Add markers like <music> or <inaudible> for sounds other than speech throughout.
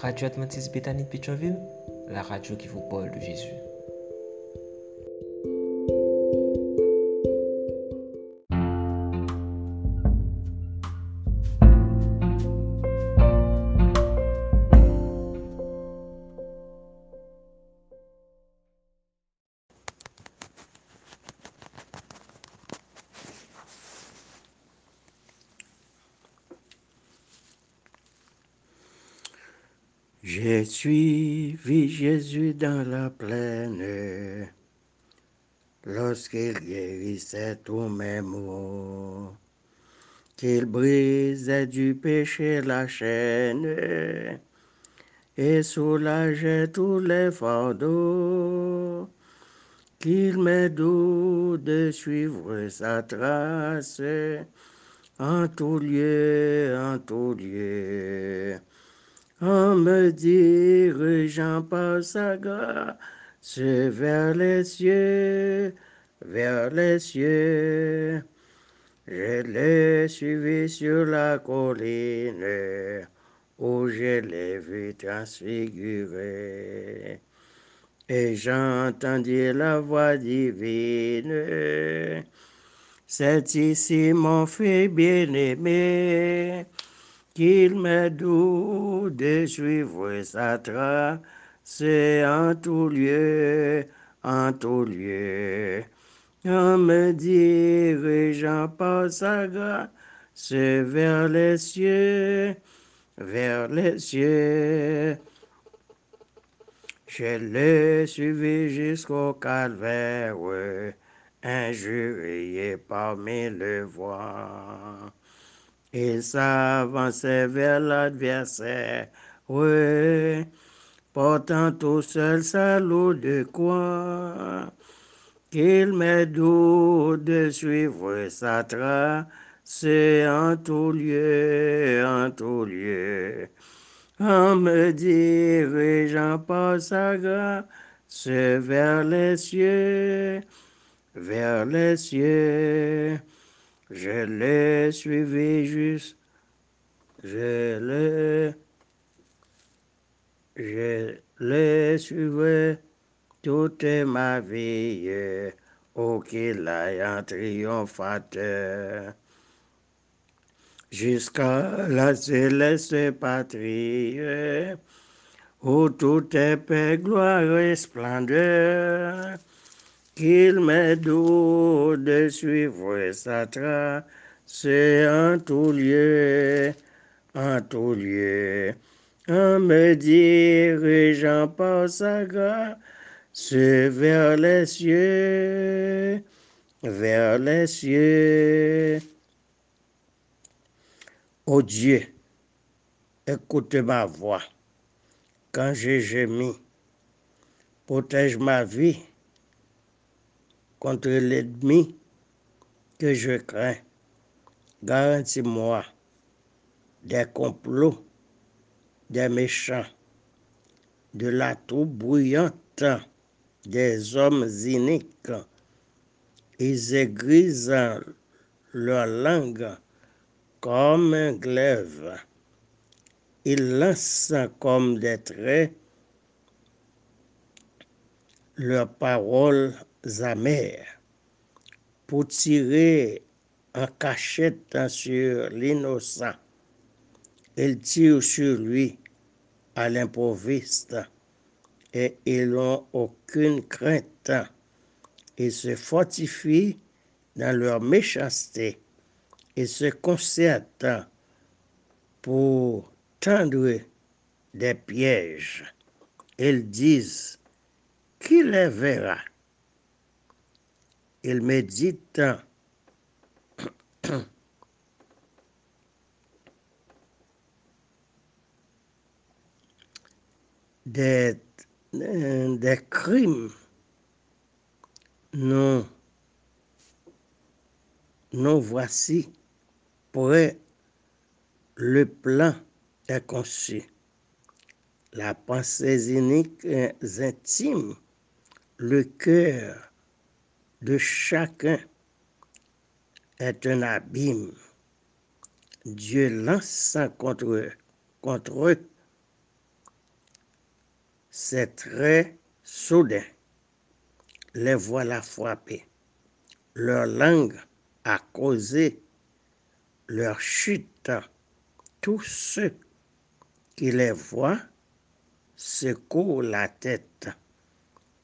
Radio Adventiste Bethany Pétionville, la radio qui vous parle de Jésus. J'ai suivi Jésus dans la plaine. Lorsqu'il guérissait tous mes maux, qu'il brisait du péché la chaîne. Et soulageait tous les fardeaux, qu'il m'est doux de suivre sa trace. En tout lieu, en tout lieu en me dirigeant par sa grâce vers les cieux, vers les cieux. Je l'ai suivi sur la colline où je l'ai vu transfiguré. Et j'entendis la voix divine. C'est ici mon fils bien-aimé qu'il m'est doux de suivre sa trace en tout lieu, en tout lieu, en me dirigeant par sa grâce vers les cieux, vers les cieux. Je l'ai suivi jusqu'au calvaire, injurié parmi le voix. Il s'avançait vers l'adversaire, oui, portant tout seul sa lourde de quoi qu'il m'est doux de suivre sa trace en tout lieu, en tout lieu, en me dirigeant par sa grâce vers les cieux, vers les cieux. Je l'ai suivi juste, je l'ai, je l'ai suivi toute ma vie, au qu'il aille en triomphateur, jusqu'à la céleste patrie, où tout est paix, gloire et splendeur qu'il m'est doux de suivre sa trace en tout lieu, en tout lieu, en me dirigeant par sa grâce vers les cieux, vers les cieux. Ô Dieu, écoute ma voix. Quand j'ai gémi, protège ma vie contre l'ennemi que je crains. Garantis-moi des complots des méchants, de la troupe bruyante des hommes iniques. Ils aigrisent leur langue comme un glaive. Ils lancent comme des traits leurs paroles amères pour tirer en cachette sur l'innocent. Ils tirent sur lui à l'improviste et ils n'ont aucune crainte. Ils se fortifient dans leur méchanceté et se concertent pour tendre des pièges. Ils disent, qui les verra? Il médite <coughs> des, crimes. Non, nous voici. Près le plan est conçu. La pensée unique intime, le cœur de chacun est un abîme. Dieu lance contre eux, contre eux c'est très soudain. Les voilà frappés. Leur langue a causé leur chute. Tous ceux qui les voient secouent la tête.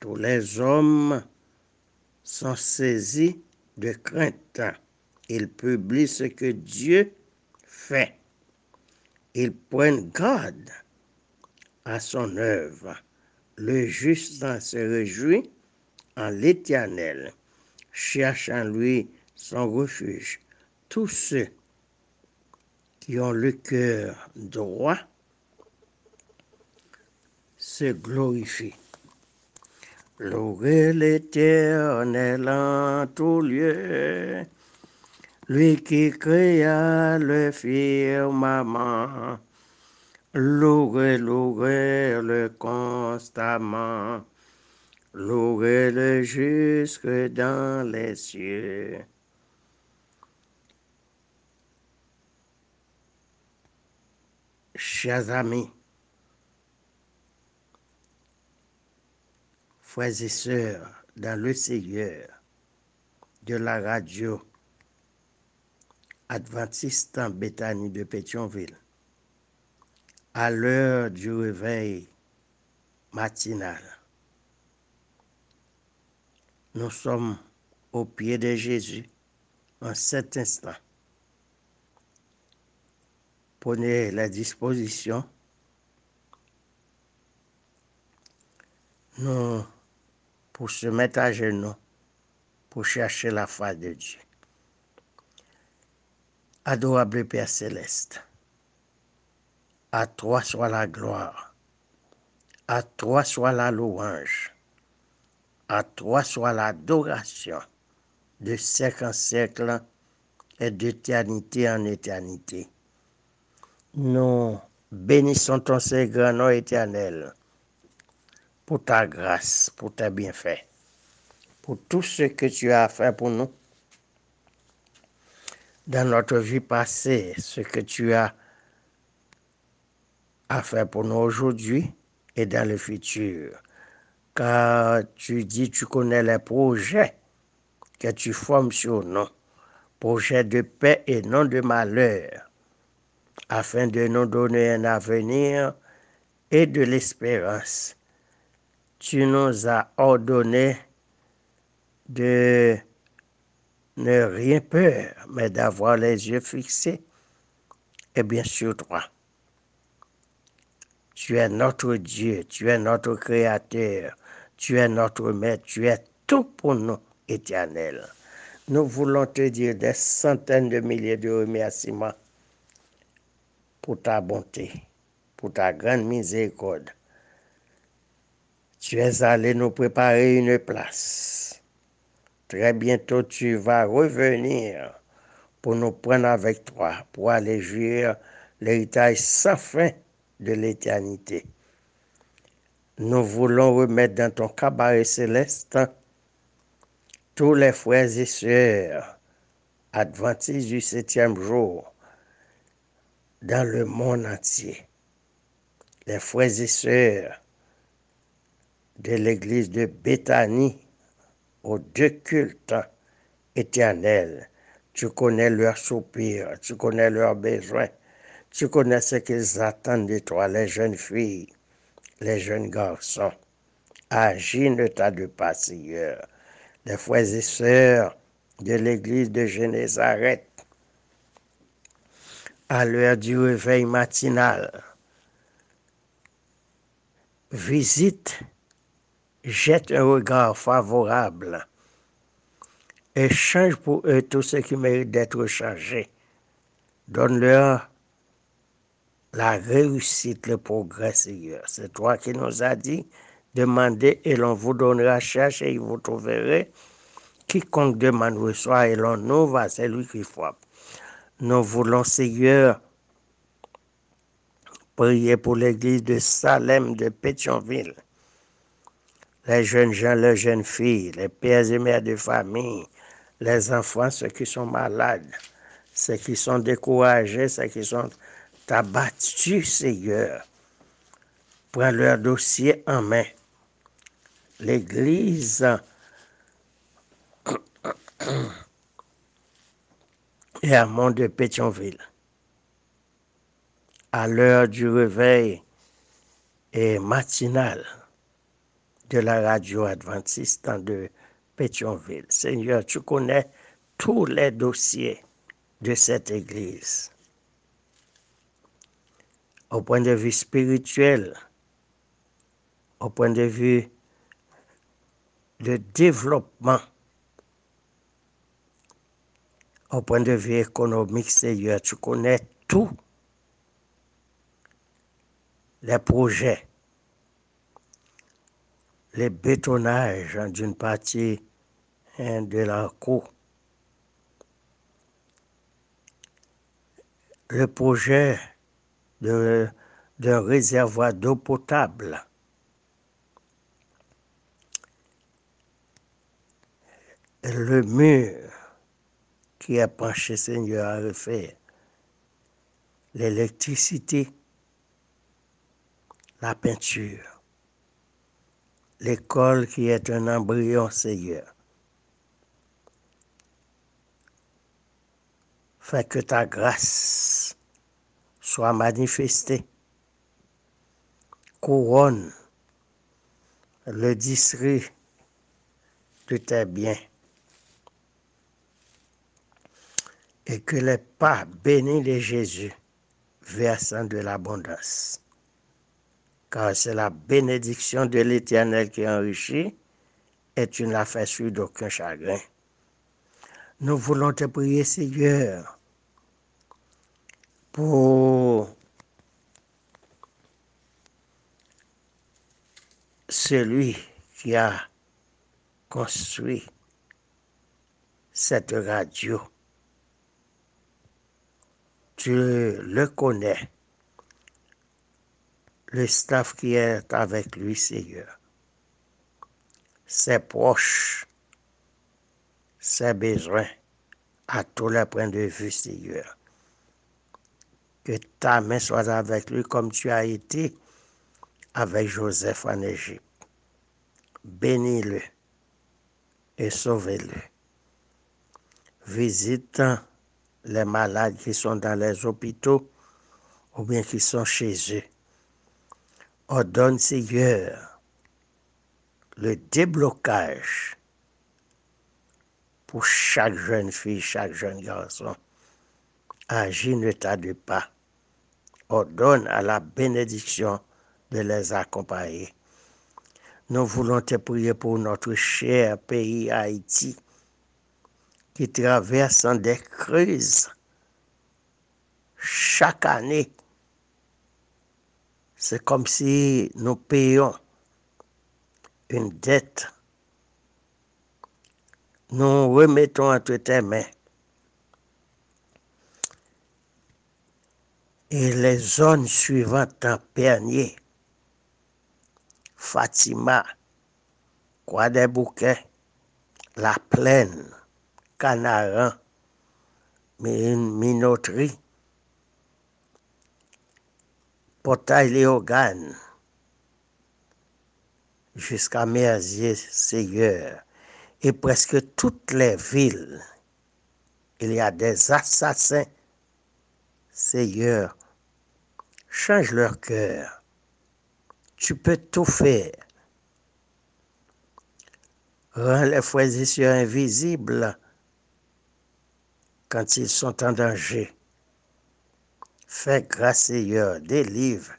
Tous les hommes sont saisis de crainte. Ils publient ce que Dieu fait. Ils prennent garde à son œuvre. Le juste se réjouit en l'Éternel, cherche en lui son refuge. Tous ceux qui ont le cœur droit se glorifient. Louez l'Éternel en tout lieu, lui qui créa le firmament. Louez, louez-le constamment, louez-le jusque dans les cieux. Chers amis, frères et sœurs dans le Seigneur de la radio adventiste en Béthanie de Pétionville, à l'heure du réveil matinal, nous sommes au pied de Jésus en cet instant. Prenez la disposition. Nous, pour se mettre à genoux, pour chercher la face de Dieu. Adorable Père céleste, à toi soit la gloire, à toi soit la louange, à toi soit l'adoration de siècle en siècle et d'éternité en éternité. Nous bénissons ton Seigneur, nom éternel, pour ta grâce, pour tes bienfaits, pour tout ce que tu as fait pour nous dans notre vie passée, ce que tu as à faire pour nous aujourd'hui et dans le futur. Car tu dis, tu connais les projets que tu formes sur nous, projets de paix et non de malheur, afin de nous donner un avenir et de l'espérance. Tu nous as ordonné de ne rien peur, mais d'avoir les yeux fixés, et bien sûr toi. Tu es notre Dieu, tu es notre Créateur, tu es notre Maître, tu es tout pour nous, éternel. Nous voulons te dire des centaines de milliers de remerciements pour ta bonté, pour ta grande miséricorde. Tu es allé nous préparer une place. Très bientôt, tu vas revenir pour nous prendre avec toi, pour aller jouir l'héritage sans fin de l'éternité. Nous voulons remettre dans ton cabaret céleste tous les frères et sœurs adventistes du septième jour dans le monde entier. Les frères et sœurs de l'église de Béthanie aux deux cultes éternels. Tu connais leurs soupirs, tu connais leurs besoins, tu connais ce qu'ils attendent de toi, les jeunes filles, les jeunes garçons. Agis, ne tarde pas, Seigneur. Les frères et sœurs de l'église de Génézareth, à l'heure du réveil matinal, visite, jette un regard favorable et change pour eux tout ce qui mérite d'être changé. Donne-leur la réussite, le progrès, Seigneur. C'est toi qui nous as dit, demandez et l'on vous donnera, cherchez et vous trouverez. Quiconque demande reçoit et l'on ouvre, c'est lui qui frappe. Nous voulons, Seigneur, prier pour l'église de Salem de Pétionville. Les jeunes gens, les jeunes filles, les pères et mères de famille, les enfants, ceux qui sont malades, ceux qui sont découragés, ceux qui sont abattus, Seigneur. prend leur dossier en main. L'Église <clears throat> et à Mont de Pétionville. À l'heure du réveil et matinal de la radio adventiste de Pétionville. Seigneur, tu connais tous les dossiers de cette Église. Au point de vue spirituel, au point de vue de développement, au point de vue économique, Seigneur, tu connais tous les projets, les bétonnages d'une partie hein, de la cour, le projet d'un réservoir d'eau potable. Le mur qui est penché, Seigneur, à refaire. L'électricité, la peinture. L'école qui est un embryon, Seigneur. Fais que ta grâce soit manifestée. Couronne le district de tes biens. Et que les pas bénis de Jésus versent de l'abondance. Car c'est la bénédiction de l'Éternel qui enrichit et tu ne l'as fait sur d'aucun chagrin. Nous voulons te prier, Seigneur, pour celui qui a construit cette radio. Tu le connais, le staff qui est avec lui, Seigneur, ses proches, ses besoins, à tous les points de vue, Seigneur que ta main soit avec lui comme tu as été avec Joseph en Égypte. Bénis-le et sauvez-le. Visite les malades qui sont dans les hôpitaux ou bien qui sont chez eux. Ordonne, Seigneur, le déblocage pour chaque jeune fille, chaque jeune garçon. Agis, ne tarde pas ordonne à la bénédiction de les accompagner. Nous voulons te prier pour notre cher pays Haïti qui traverse des crises chaque année. C'est comme si nous payons une dette. Nous remettons entre tes mains et les zones suivantes en Pernier, Fatima, Croix des Bouquets, La Plaine, Canaran, Minoterie, Portail Léogane, jusqu'à Merzier, Seigneur, et presque toutes les villes, il y a des assassins Seigneur, change leur cœur. Tu peux tout faire. Rends les frères invisibles quand ils sont en danger. Fais grâce, Seigneur, délivre.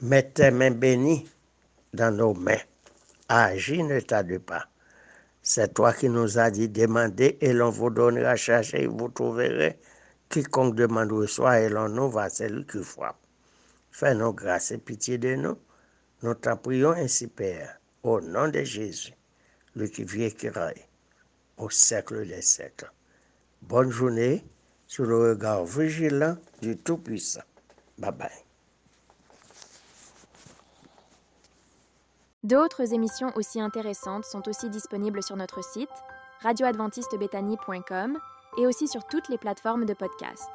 Mets tes mains bénies dans nos mains. Agis, ne tarde pas. C'est toi qui nous as dit demander et l'on vous donnera, chercher et vous trouverez. Quiconque demande reçoit et l'on nous va celui qui frappe. Fais-nous grâce et pitié de nous. Nous t'en prions ainsi, Père, au nom de Jésus, le qui vit qui règne au siècle des siècles. Bonne journée sous le regard vigilant du Tout-Puissant. Bye bye. D'autres émissions aussi intéressantes sont aussi disponibles sur notre site radioadventistebethany.com et aussi sur toutes les plateformes de podcast.